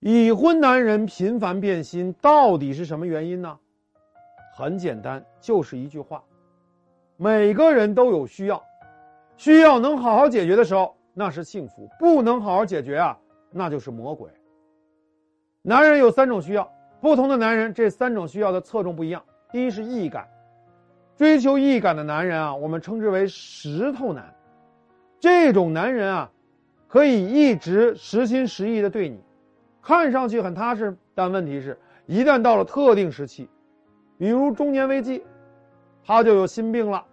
已婚男人频繁变心，到底是什么原因呢？很简单，就是一句话：每个人都有需要，需要能好好解决的时候，那是幸福；不能好好解决啊，那就是魔鬼。男人有三种需要，不同的男人这三种需要的侧重不一样。第一是易感，追求易感的男人啊，我们称之为石头男。这种男人啊，可以一直实心实意的对你。看上去很踏实，但问题是，一旦到了特定时期，比如中年危机，他就有心病了，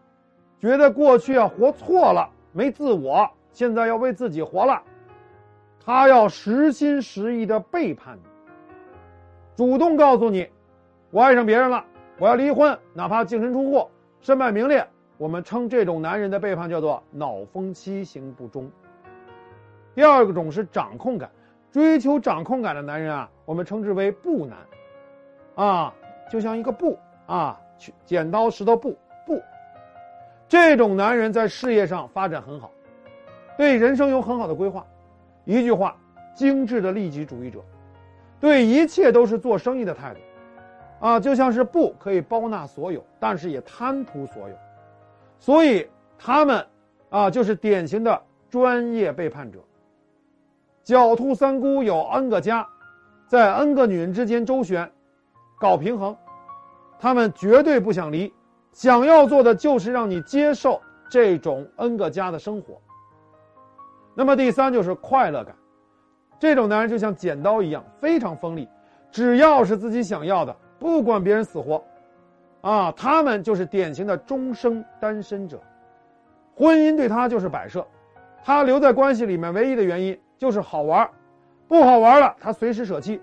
觉得过去啊活错了，没自我，现在要为自己活了，他要实心实意的背叛你，主动告诉你，我爱上别人了，我要离婚，哪怕净身出户、身败名裂，我们称这种男人的背叛叫做脑风七行不忠。第二个种是掌控感。追求掌控感的男人啊，我们称之为布男，啊，就像一个布啊，去剪刀石头布布。这种男人在事业上发展很好，对人生有很好的规划。一句话，精致的利己主义者，对一切都是做生意的态度，啊，就像是布可以包纳所有，但是也贪图所有，所以他们啊，就是典型的专业背叛者。狡兔三窟有 N 个家，在 N 个女人之间周旋，搞平衡，他们绝对不想离，想要做的就是让你接受这种 N 个家的生活。那么第三就是快乐感，这种男人就像剪刀一样，非常锋利，只要是自己想要的，不管别人死活，啊，他们就是典型的终生单身者，婚姻对他就是摆设，他留在关系里面唯一的原因。就是好玩不好玩了，他随时舍弃。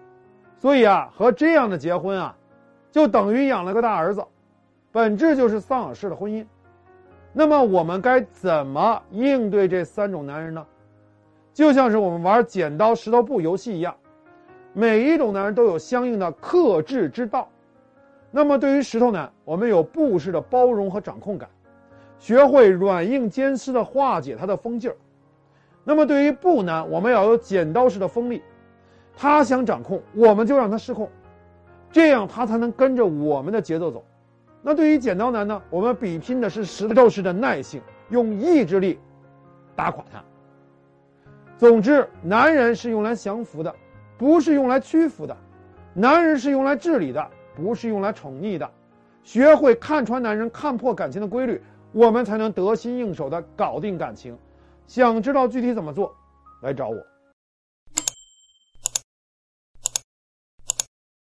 所以啊，和这样的结婚啊，就等于养了个大儿子，本质就是丧偶式的婚姻。那么我们该怎么应对这三种男人呢？就像是我们玩剪刀石头布游戏一样，每一种男人都有相应的克制之道。那么对于石头男，我们有布式的包容和掌控感，学会软硬兼施的化解他的疯劲儿。那么对于不男，我们要有剪刀式的锋利，他想掌控，我们就让他失控，这样他才能跟着我们的节奏走。那对于剪刀男呢，我们比拼的是石头式的耐性，用意志力打垮他。总之，男人是用来降服的，不是用来屈服的；男人是用来治理的，不是用来宠溺的。学会看穿男人、看破感情的规律，我们才能得心应手的搞定感情。想知道具体怎么做，来找我。